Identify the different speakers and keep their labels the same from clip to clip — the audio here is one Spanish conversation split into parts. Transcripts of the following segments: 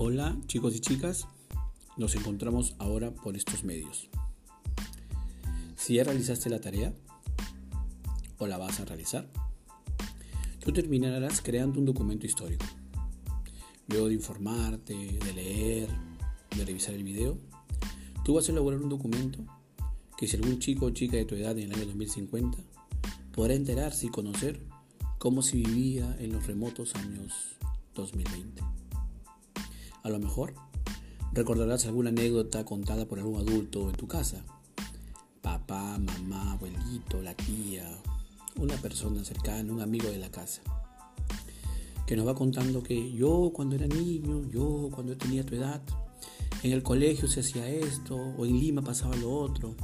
Speaker 1: Hola chicos y chicas, nos encontramos ahora por estos medios. Si ya realizaste la tarea o la vas a realizar, tú terminarás creando un documento histórico. Luego de informarte, de leer, de revisar el video, tú vas a elaborar un documento que si algún chico o chica de tu edad en el año 2050 podrá enterarse y conocer cómo se vivía en los remotos años 2020. A lo mejor recordarás alguna anécdota contada por algún adulto en tu casa. Papá, mamá, abuelito, la tía, una persona cercana, un amigo de la casa. Que nos va contando que yo cuando era niño, yo cuando tenía tu edad, en el colegio se hacía esto o en Lima pasaba lo otro.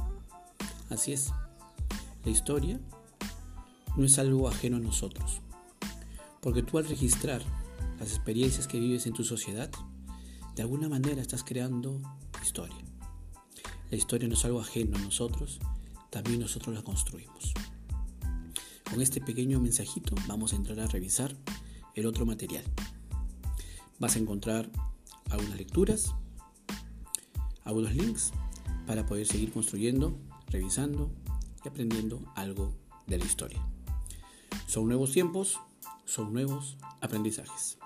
Speaker 1: Así es. La historia no es algo ajeno a nosotros. Porque tú al registrar las experiencias que vives en tu sociedad, de alguna manera estás creando historia. La historia no es algo ajeno a nosotros, también nosotros la construimos. Con este pequeño mensajito vamos a entrar a revisar el otro material. Vas a encontrar algunas lecturas, algunos links para poder seguir construyendo, revisando y aprendiendo algo de la historia. Son nuevos tiempos, son nuevos aprendizajes.